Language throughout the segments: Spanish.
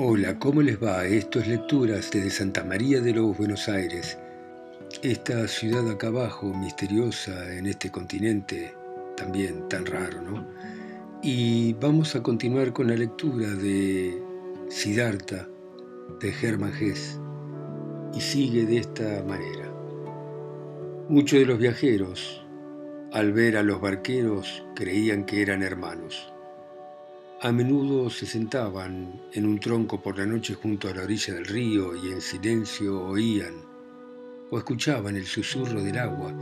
Hola, ¿cómo les va? Esto es Lecturas desde Santa María de los Buenos Aires, esta ciudad acá abajo, misteriosa en este continente, también tan raro, ¿no? Y vamos a continuar con la lectura de Siddhartha de Hermann Hesse, y sigue de esta manera. Muchos de los viajeros, al ver a los barqueros, creían que eran hermanos a menudo se sentaban en un tronco por la noche junto a la orilla del río y en silencio oían o escuchaban el susurro del agua,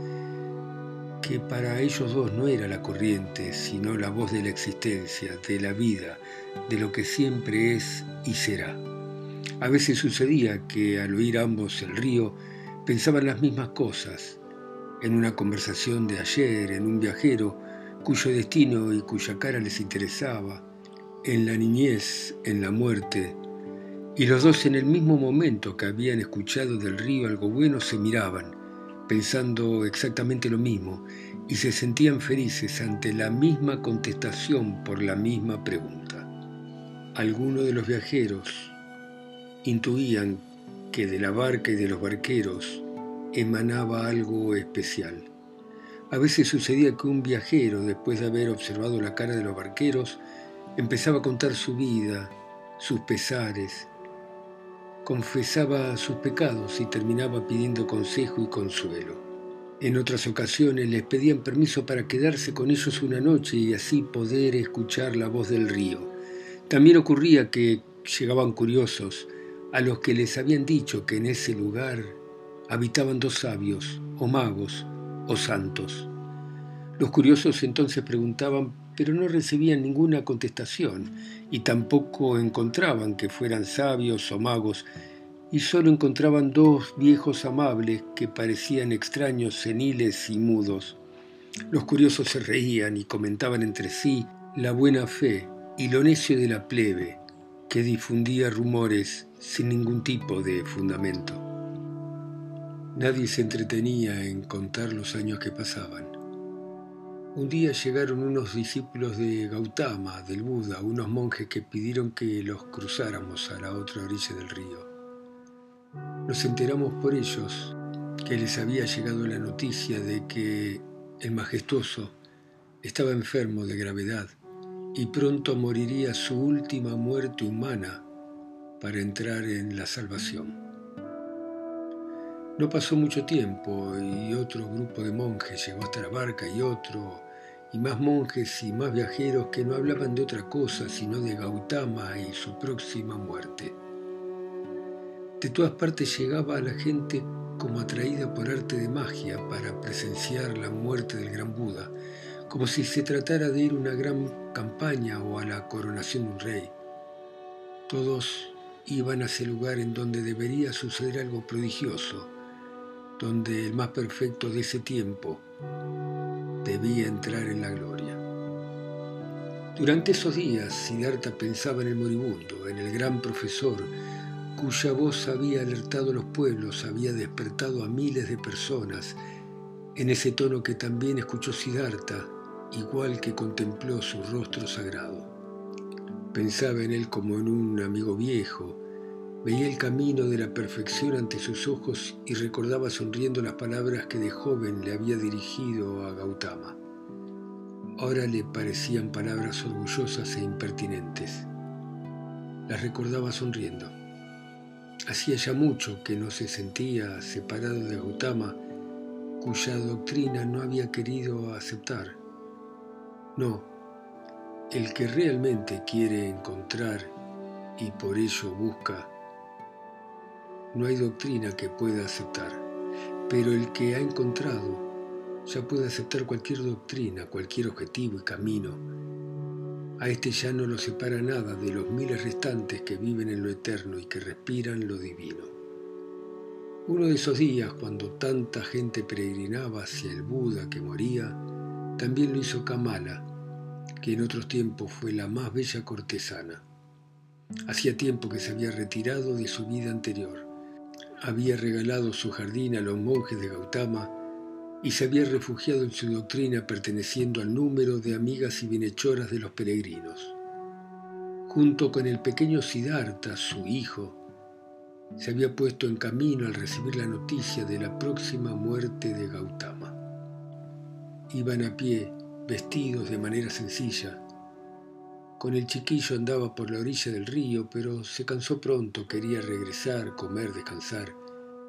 que para ellos dos no era la corriente, sino la voz de la existencia, de la vida, de lo que siempre es y será. A veces sucedía que al oír ambos el río pensaban las mismas cosas, en una conversación de ayer, en un viajero cuyo destino y cuya cara les interesaba, en la niñez, en la muerte, y los dos en el mismo momento que habían escuchado del río algo bueno se miraban, pensando exactamente lo mismo, y se sentían felices ante la misma contestación por la misma pregunta. Algunos de los viajeros intuían que de la barca y de los barqueros emanaba algo especial. A veces sucedía que un viajero, después de haber observado la cara de los barqueros, Empezaba a contar su vida, sus pesares, confesaba sus pecados y terminaba pidiendo consejo y consuelo. En otras ocasiones les pedían permiso para quedarse con ellos una noche y así poder escuchar la voz del río. También ocurría que llegaban curiosos a los que les habían dicho que en ese lugar habitaban dos sabios, o magos, o santos. Los curiosos entonces preguntaban pero no recibían ninguna contestación y tampoco encontraban que fueran sabios o magos, y solo encontraban dos viejos amables que parecían extraños, seniles y mudos. Los curiosos se reían y comentaban entre sí la buena fe y lo necio de la plebe, que difundía rumores sin ningún tipo de fundamento. Nadie se entretenía en contar los años que pasaban. Un día llegaron unos discípulos de Gautama, del Buda, unos monjes que pidieron que los cruzáramos a la otra orilla del río. Nos enteramos por ellos que les había llegado la noticia de que el majestuoso estaba enfermo de gravedad y pronto moriría su última muerte humana para entrar en la salvación. No pasó mucho tiempo y otro grupo de monjes llegó hasta la barca y otro y más monjes y más viajeros que no hablaban de otra cosa sino de Gautama y su próxima muerte. De todas partes llegaba a la gente como atraída por arte de magia para presenciar la muerte del gran Buda, como si se tratara de ir a una gran campaña o a la coronación de un rey. Todos iban a ese lugar en donde debería suceder algo prodigioso, donde el más perfecto de ese tiempo debía entrar en la gloria. Durante esos días, Siddhartha pensaba en el moribundo, en el gran profesor, cuya voz había alertado a los pueblos, había despertado a miles de personas, en ese tono que también escuchó Siddhartha, igual que contempló su rostro sagrado. Pensaba en él como en un amigo viejo, Veía el camino de la perfección ante sus ojos y recordaba sonriendo las palabras que de joven le había dirigido a Gautama. Ahora le parecían palabras orgullosas e impertinentes. Las recordaba sonriendo. Hacía ya mucho que no se sentía separado de Gautama, cuya doctrina no había querido aceptar. No, el que realmente quiere encontrar y por ello busca no hay doctrina que pueda aceptar, pero el que ha encontrado ya puede aceptar cualquier doctrina, cualquier objetivo y camino. A este ya no lo separa nada de los miles restantes que viven en lo eterno y que respiran lo divino. Uno de esos días, cuando tanta gente peregrinaba hacia el Buda que moría, también lo hizo Kamala, que en otros tiempos fue la más bella cortesana. Hacía tiempo que se había retirado de su vida anterior había regalado su jardín a los monjes de Gautama y se había refugiado en su doctrina perteneciendo al número de amigas y bienhechoras de los peregrinos. junto con el pequeño Siddhartha, su hijo, se había puesto en camino al recibir la noticia de la próxima muerte de Gautama. Iban a pie, vestidos de manera sencilla. Con el chiquillo andaba por la orilla del río, pero se cansó pronto, quería regresar, comer, descansar.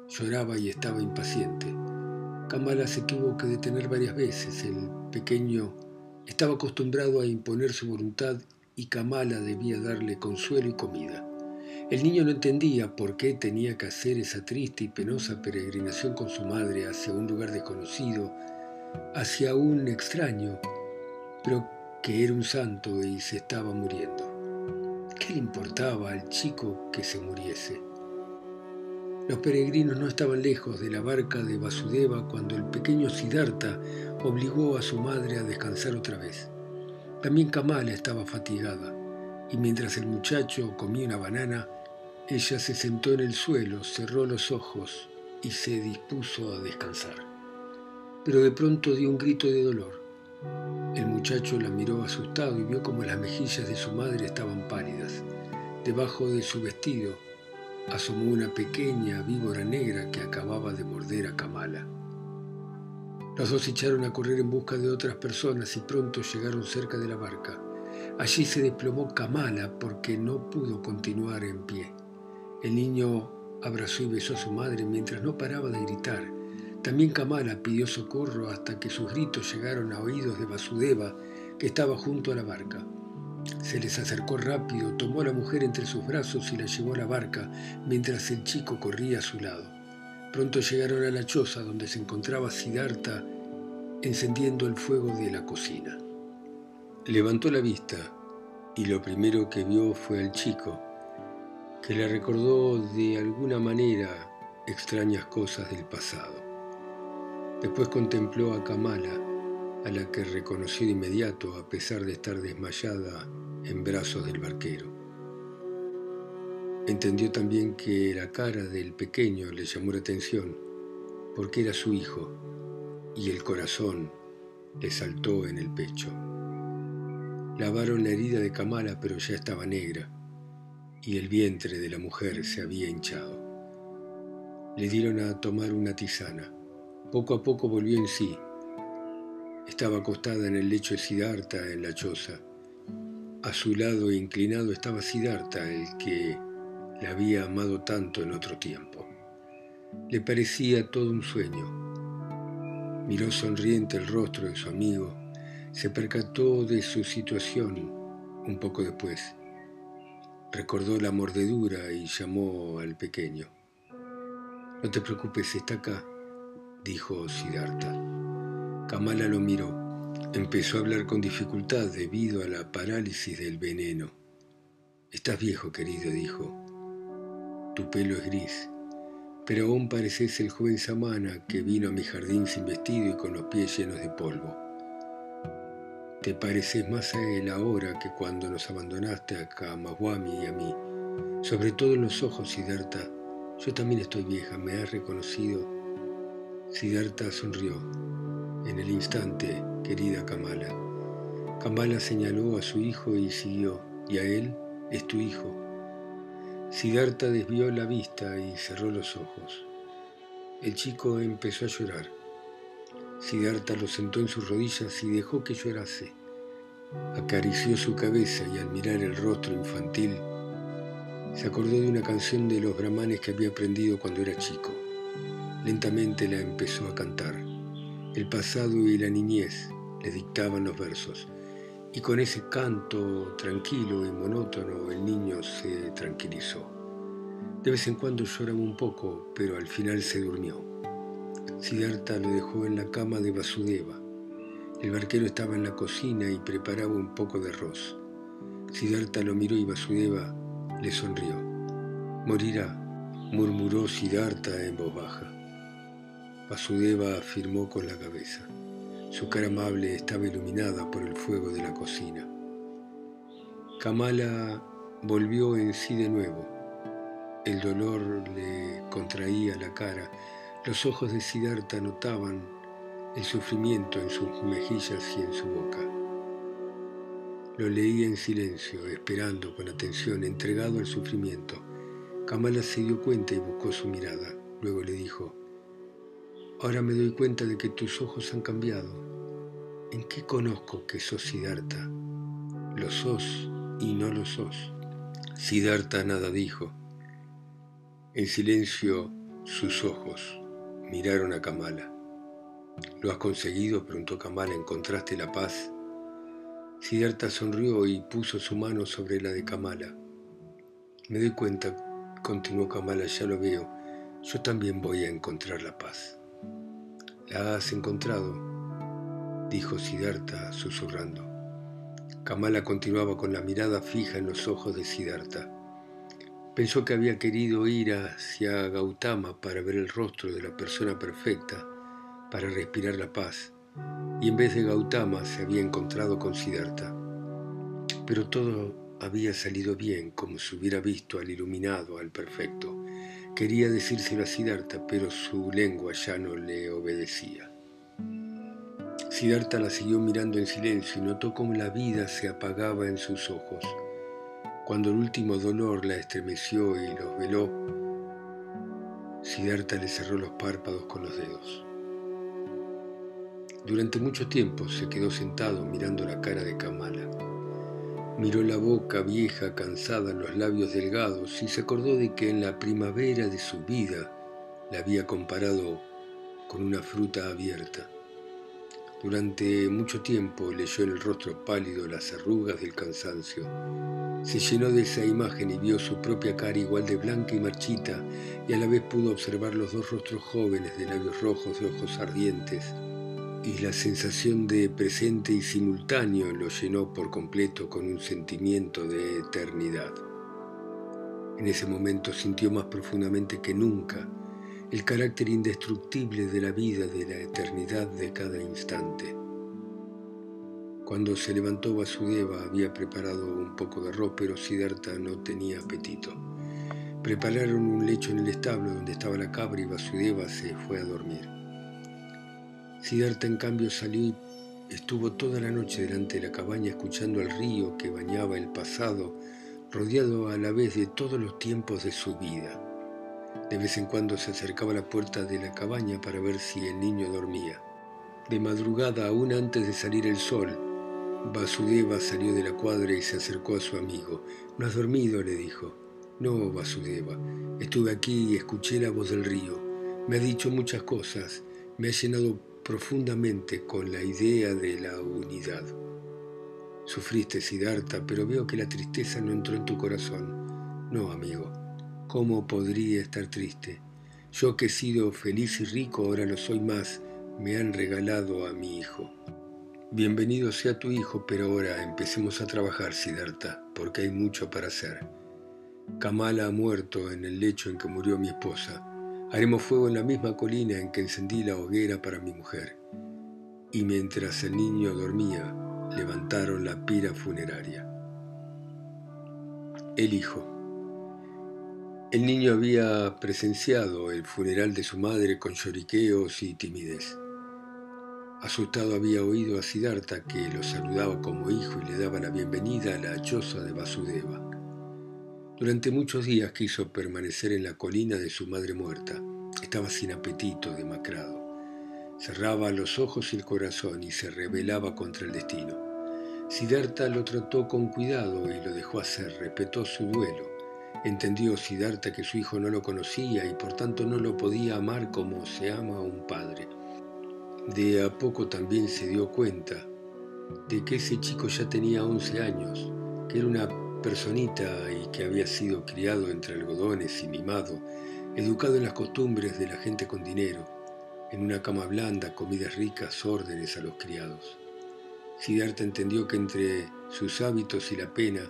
Lloraba y estaba impaciente. Kamala se tuvo que detener varias veces. El pequeño estaba acostumbrado a imponer su voluntad y Kamala debía darle consuelo y comida. El niño no entendía por qué tenía que hacer esa triste y penosa peregrinación con su madre hacia un lugar desconocido, hacia un extraño, pero que era un santo y se estaba muriendo. ¿Qué le importaba al chico que se muriese? Los peregrinos no estaban lejos de la barca de Vasudeva cuando el pequeño Siddhartha obligó a su madre a descansar otra vez. También Kamala estaba fatigada, y mientras el muchacho comía una banana, ella se sentó en el suelo, cerró los ojos y se dispuso a descansar. Pero de pronto dio un grito de dolor. El muchacho la miró asustado y vio como las mejillas de su madre estaban pálidas. Debajo de su vestido asomó una pequeña víbora negra que acababa de morder a Kamala. Los dos echaron a correr en busca de otras personas y pronto llegaron cerca de la barca. Allí se desplomó Kamala porque no pudo continuar en pie. El niño abrazó y besó a su madre mientras no paraba de gritar. También Kamala pidió socorro hasta que sus gritos llegaron a oídos de Vasudeva, que estaba junto a la barca. Se les acercó rápido, tomó a la mujer entre sus brazos y la llevó a la barca mientras el chico corría a su lado. Pronto llegaron a la choza donde se encontraba Siddhartha encendiendo el fuego de la cocina. Levantó la vista y lo primero que vio fue al chico, que le recordó de alguna manera extrañas cosas del pasado. Después contempló a Kamala, a la que reconoció de inmediato a pesar de estar desmayada en brazos del barquero. Entendió también que la cara del pequeño le llamó la atención, porque era su hijo, y el corazón le saltó en el pecho. Lavaron la herida de Kamala, pero ya estaba negra, y el vientre de la mujer se había hinchado. Le dieron a tomar una tisana. Poco a poco volvió en sí estaba acostada en el lecho de Siddhartha en la choza. A su lado inclinado estaba Siddhartha, el que la había amado tanto en otro tiempo. Le parecía todo un sueño. Miró sonriente el rostro de su amigo, se percató de su situación un poco después. Recordó la mordedura y llamó al pequeño. No te preocupes, está acá, dijo Siddhartha. Kamala lo miró. Empezó a hablar con dificultad debido a la parálisis del veneno. Estás viejo, querido, dijo. Tu pelo es gris, pero aún pareces el joven Samana que vino a mi jardín sin vestido y con los pies llenos de polvo. Te pareces más a él ahora que cuando nos abandonaste a Kamawami y a mí. Sobre todo en los ojos, Siddhartha. Yo también estoy vieja, ¿me has reconocido? Siddhartha sonrió. En el instante, querida Kamala. Kamala señaló a su hijo y siguió, y a él es tu hijo. Siddhartha desvió la vista y cerró los ojos. El chico empezó a llorar. Siddhartha lo sentó en sus rodillas y dejó que llorase. Acarició su cabeza y al mirar el rostro infantil, se acordó de una canción de los brahmanes que había aprendido cuando era chico. Lentamente la empezó a cantar. El pasado y la niñez le dictaban los versos, y con ese canto tranquilo y monótono el niño se tranquilizó. De vez en cuando lloraba un poco, pero al final se durmió. Siddhartha lo dejó en la cama de Vasudeva. El barquero estaba en la cocina y preparaba un poco de arroz. Siddhartha lo miró y Vasudeva le sonrió. Morirá, murmuró Siddhartha en voz baja. Vasudeva afirmó con la cabeza. Su cara amable estaba iluminada por el fuego de la cocina. Kamala volvió en sí de nuevo. El dolor le contraía la cara. Los ojos de Siddhartha notaban el sufrimiento en sus mejillas y en su boca. Lo leía en silencio, esperando con atención, entregado al sufrimiento. Kamala se dio cuenta y buscó su mirada. Luego le dijo, Ahora me doy cuenta de que tus ojos han cambiado. ¿En qué conozco que sos Siddhartha? Lo sos y no lo sos. Siddhartha nada dijo. En silencio sus ojos miraron a Kamala. ¿Lo has conseguido? preguntó Kamala. ¿Encontraste la paz? Siddhartha sonrió y puso su mano sobre la de Kamala. Me doy cuenta, continuó Kamala, ya lo veo, yo también voy a encontrar la paz. La has encontrado, dijo Siddhartha susurrando. Kamala continuaba con la mirada fija en los ojos de Siddhartha. Pensó que había querido ir hacia Gautama para ver el rostro de la persona perfecta, para respirar la paz, y en vez de Gautama se había encontrado con Siddhartha. Pero todo había salido bien, como se hubiera visto al iluminado, al perfecto. Quería decírselo a Siddhartha, pero su lengua ya no le obedecía. Siddhartha la siguió mirando en silencio y notó cómo la vida se apagaba en sus ojos. Cuando el último dolor la estremeció y los veló, Siddhartha le cerró los párpados con los dedos. Durante mucho tiempo se quedó sentado mirando la cara de Kamala. Miró la boca vieja, cansada, los labios delgados y se acordó de que en la primavera de su vida la había comparado con una fruta abierta. Durante mucho tiempo leyó en el rostro pálido las arrugas del cansancio. Se llenó de esa imagen y vio su propia cara igual de blanca y marchita y a la vez pudo observar los dos rostros jóvenes de labios rojos, de ojos ardientes, y la sensación de presente y simultáneo lo llenó por completo con un sentimiento de eternidad. En ese momento sintió más profundamente que nunca el carácter indestructible de la vida, de la eternidad de cada instante. Cuando se levantó Vasudeva había preparado un poco de arroz, pero Siddhartha no tenía apetito. Prepararon un lecho en el establo donde estaba la cabra y Vasudeva se fue a dormir. Siddhartha en cambio salió y estuvo toda la noche delante de la cabaña escuchando al río que bañaba el pasado, rodeado a la vez de todos los tiempos de su vida. De vez en cuando se acercaba a la puerta de la cabaña para ver si el niño dormía. De madrugada, aún antes de salir el sol, Vasudeva salió de la cuadra y se acercó a su amigo. ¿No has dormido? le dijo. No, Vasudeva. Estuve aquí y escuché la voz del río. Me ha dicho muchas cosas. Me ha llenado profundamente con la idea de la unidad. Sufriste, Siddhartha, pero veo que la tristeza no entró en tu corazón. No, amigo, ¿cómo podría estar triste? Yo que he sido feliz y rico, ahora lo soy más, me han regalado a mi hijo. Bienvenido sea tu hijo, pero ahora empecemos a trabajar, Siddhartha, porque hay mucho para hacer. Kamala ha muerto en el lecho en que murió mi esposa. Haremos fuego en la misma colina en que encendí la hoguera para mi mujer. Y mientras el niño dormía, levantaron la pira funeraria. El hijo. El niño había presenciado el funeral de su madre con lloriqueos y timidez. Asustado había oído a Siddhartha que lo saludaba como hijo y le daba la bienvenida a la choza de Vasudeva. Durante muchos días quiso permanecer en la colina de su madre muerta. Estaba sin apetito, demacrado. Cerraba los ojos y el corazón y se rebelaba contra el destino. Siddhartha lo trató con cuidado y lo dejó hacer, respetó su duelo. Entendió Siddhartha que su hijo no lo conocía y por tanto no lo podía amar como se ama a un padre. De a poco también se dio cuenta de que ese chico ya tenía 11 años, que era una personita y que había sido criado entre algodones y mimado, educado en las costumbres de la gente con dinero, en una cama blanda, comidas ricas, órdenes a los criados. Siddhartha entendió que entre sus hábitos y la pena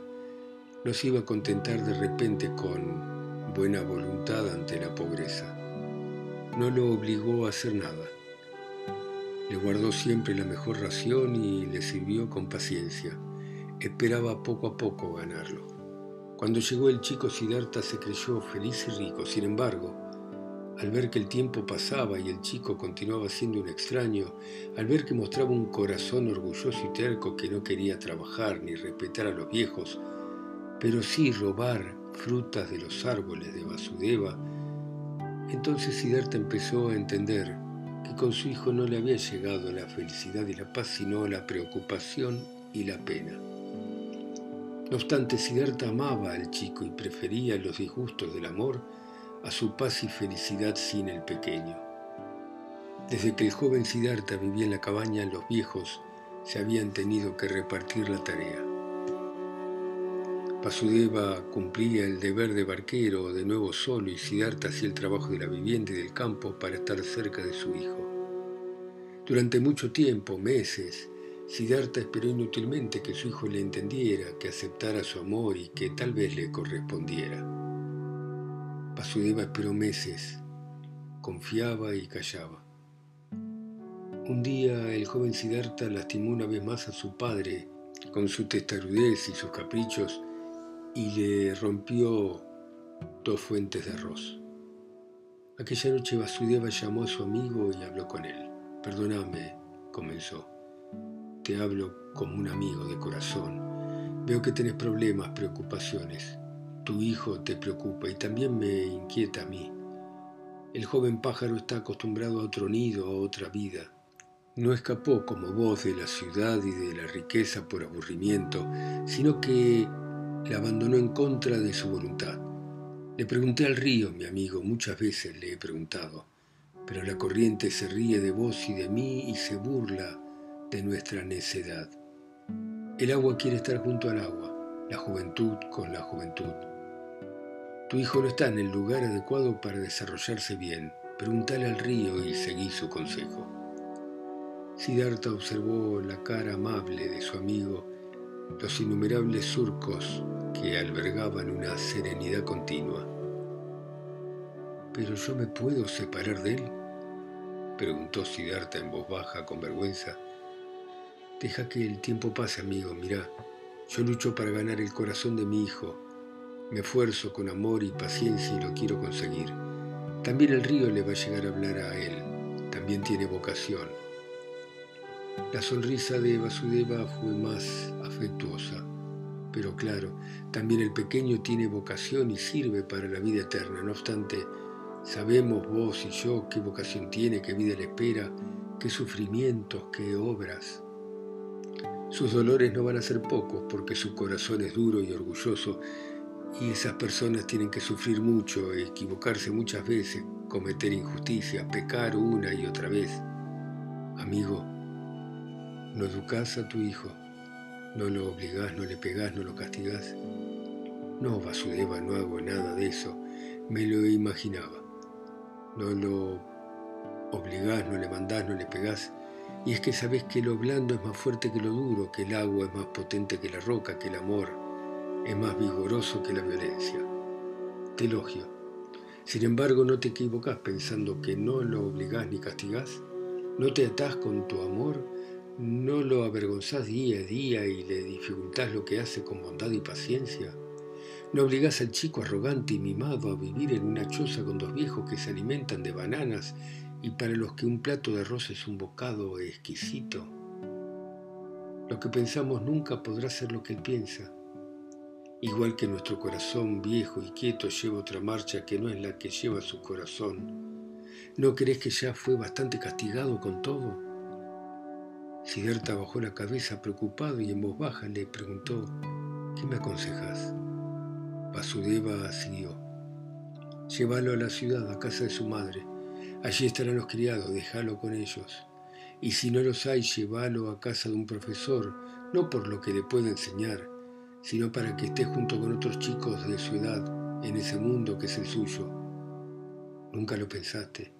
no se iba a contentar de repente con buena voluntad ante la pobreza. No lo obligó a hacer nada. Le guardó siempre la mejor ración y le sirvió con paciencia esperaba poco a poco ganarlo. Cuando llegó el chico Siddhartha se creyó feliz y rico, sin embargo, Al ver que el tiempo pasaba y el chico continuaba siendo un extraño, al ver que mostraba un corazón orgulloso y terco que no quería trabajar ni respetar a los viejos, pero sí robar frutas de los árboles de Vasudeva, entonces Siddhartha empezó a entender que con su hijo no le había llegado la felicidad y la paz, sino la preocupación y la pena. No obstante, Siddhartha amaba al chico y prefería los disgustos del amor a su paz y felicidad sin el pequeño. Desde que el joven Siddhartha vivía en la cabaña, los viejos se habían tenido que repartir la tarea. Vasudeva cumplía el deber de barquero de nuevo solo y Siddhartha hacía el trabajo de la vivienda y del campo para estar cerca de su hijo. Durante mucho tiempo, meses, Siddhartha esperó inútilmente que su hijo le entendiera, que aceptara su amor y que tal vez le correspondiera. Vasudeva esperó meses, confiaba y callaba. Un día el joven Siddhartha lastimó una vez más a su padre con su testarudez y sus caprichos y le rompió dos fuentes de arroz. Aquella noche Vasudeva llamó a su amigo y habló con él. Perdóname, comenzó. Te hablo como un amigo de corazón. Veo que tenés problemas, preocupaciones. Tu hijo te preocupa y también me inquieta a mí. El joven pájaro está acostumbrado a otro nido, a otra vida. No escapó como vos de la ciudad y de la riqueza por aburrimiento, sino que la abandonó en contra de su voluntad. Le pregunté al río, mi amigo, muchas veces le he preguntado, pero la corriente se ríe de vos y de mí y se burla de nuestra necedad. El agua quiere estar junto al agua, la juventud con la juventud. Tu hijo no está en el lugar adecuado para desarrollarse bien. Pregúntale al río y seguí su consejo. Siddhartha observó la cara amable de su amigo los innumerables surcos que albergaban una serenidad continua. ¿Pero yo me puedo separar de él? preguntó Siddhartha en voz baja, con vergüenza. Deja que el tiempo pase, amigo, mirá. Yo lucho para ganar el corazón de mi hijo. Me esfuerzo con amor y paciencia y lo quiero conseguir. También el río le va a llegar a hablar a él. También tiene vocación. La sonrisa de Vasudeva fue más afectuosa, pero claro, también el pequeño tiene vocación y sirve para la vida eterna. No obstante, sabemos vos y yo qué vocación tiene, qué vida le espera, qué sufrimientos, qué obras. Sus dolores no van a ser pocos porque su corazón es duro y orgulloso y esas personas tienen que sufrir mucho, equivocarse muchas veces, cometer injusticia, pecar una y otra vez. Amigo, no educás a tu hijo, no lo obligás, no le pegás, no lo castigás. No, Vasudeva, no hago nada de eso, me lo imaginaba. No lo obligás, no le mandás, no le pegás. Y es que sabés que lo blando es más fuerte que lo duro, que el agua es más potente que la roca, que el amor es más vigoroso que la violencia. Te elogio. Sin embargo, no te equivocás pensando que no lo obligás ni castigás. No te atás con tu amor ¿No lo avergonzás día a día y le dificultás lo que hace con bondad y paciencia? ¿No obligás al chico arrogante y mimado a vivir en una choza con dos viejos que se alimentan de bananas y para los que un plato de arroz es un bocado exquisito? Lo que pensamos nunca podrá ser lo que él piensa. Igual que nuestro corazón viejo y quieto lleva otra marcha que no es la que lleva su corazón. ¿No crees que ya fue bastante castigado con todo? Siddhartha bajó la cabeza preocupado y en voz baja le preguntó, ¿qué me aconsejas? Vasudeva siguió. Llévalo a la ciudad, a casa de su madre. Allí estarán los criados, déjalo con ellos. Y si no los hay, llévalo a casa de un profesor, no por lo que le pueda enseñar, sino para que esté junto con otros chicos de su edad en ese mundo que es el suyo. Nunca lo pensaste.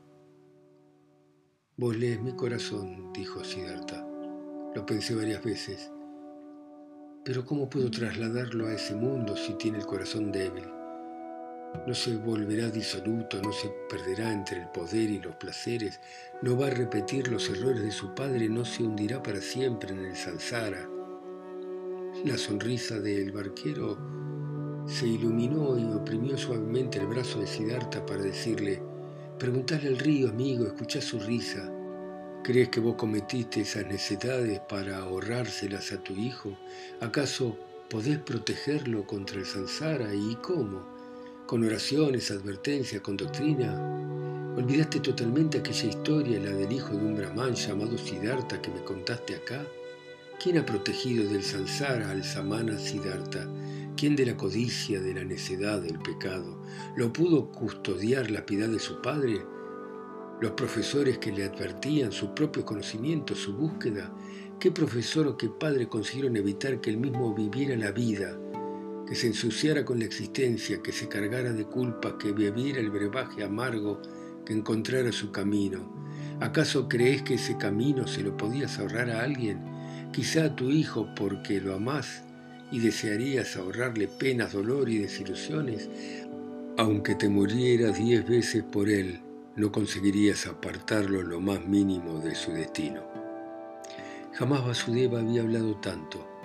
Vos lees mi corazón, dijo Siddhartha. Lo pensé varias veces. Pero ¿cómo puedo trasladarlo a ese mundo si tiene el corazón débil? No se volverá disoluto, no se perderá entre el poder y los placeres, no va a repetir los errores de su padre, no se hundirá para siempre en el samsara. La sonrisa del barquero se iluminó y oprimió suavemente el brazo de Siddhartha para decirle, Preguntale al río, amigo, escucha su risa. ¿Crees que vos cometiste esas necesidades para ahorrárselas a tu hijo? ¿Acaso podés protegerlo contra el samsara y cómo? ¿Con oraciones, advertencias, con doctrina? ¿Olvidaste totalmente aquella historia, la del hijo de un brahman llamado Siddhartha que me contaste acá? ¿Quién ha protegido del samsara al samana Siddhartha? ¿Quién de la codicia, de la necedad, del pecado? ¿Lo pudo custodiar la piedad de su padre? Los profesores que le advertían su propio conocimiento, su búsqueda, ¿qué profesor o qué padre consiguieron evitar que él mismo viviera la vida, que se ensuciara con la existencia, que se cargara de culpas, que bebiera el brebaje amargo, que encontrara su camino? ¿Acaso crees que ese camino se lo podías ahorrar a alguien? Quizá a tu hijo porque lo amás y desearías ahorrarle penas, dolor y desilusiones, aunque te murieras diez veces por él no conseguirías apartarlo lo más mínimo de su destino. Jamás Vasudeva había hablado tanto.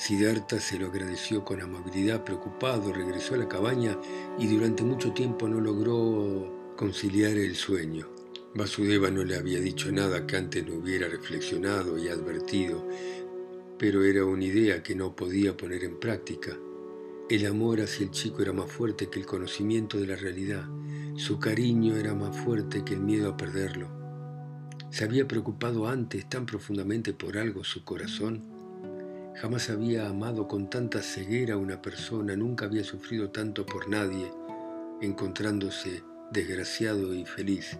Siddhartha se lo agradeció con amabilidad, preocupado, regresó a la cabaña y durante mucho tiempo no logró conciliar el sueño. Vasudeva no le había dicho nada que antes no hubiera reflexionado y advertido, pero era una idea que no podía poner en práctica. El amor hacia el chico era más fuerte que el conocimiento de la realidad. Su cariño era más fuerte que el miedo a perderlo. ¿Se había preocupado antes tan profundamente por algo su corazón? Jamás había amado con tanta ceguera a una persona, nunca había sufrido tanto por nadie, encontrándose desgraciado y feliz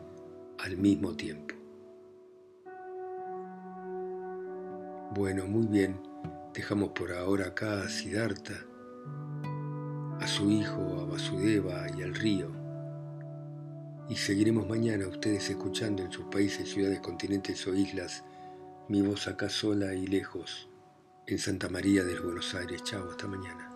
al mismo tiempo. Bueno, muy bien, dejamos por ahora acá a Siddhartha a su hijo, a Vasudeva y al río. Y seguiremos mañana ustedes escuchando en sus países, ciudades, continentes o islas mi voz acá sola y lejos en Santa María del Buenos Aires. Chao, hasta mañana.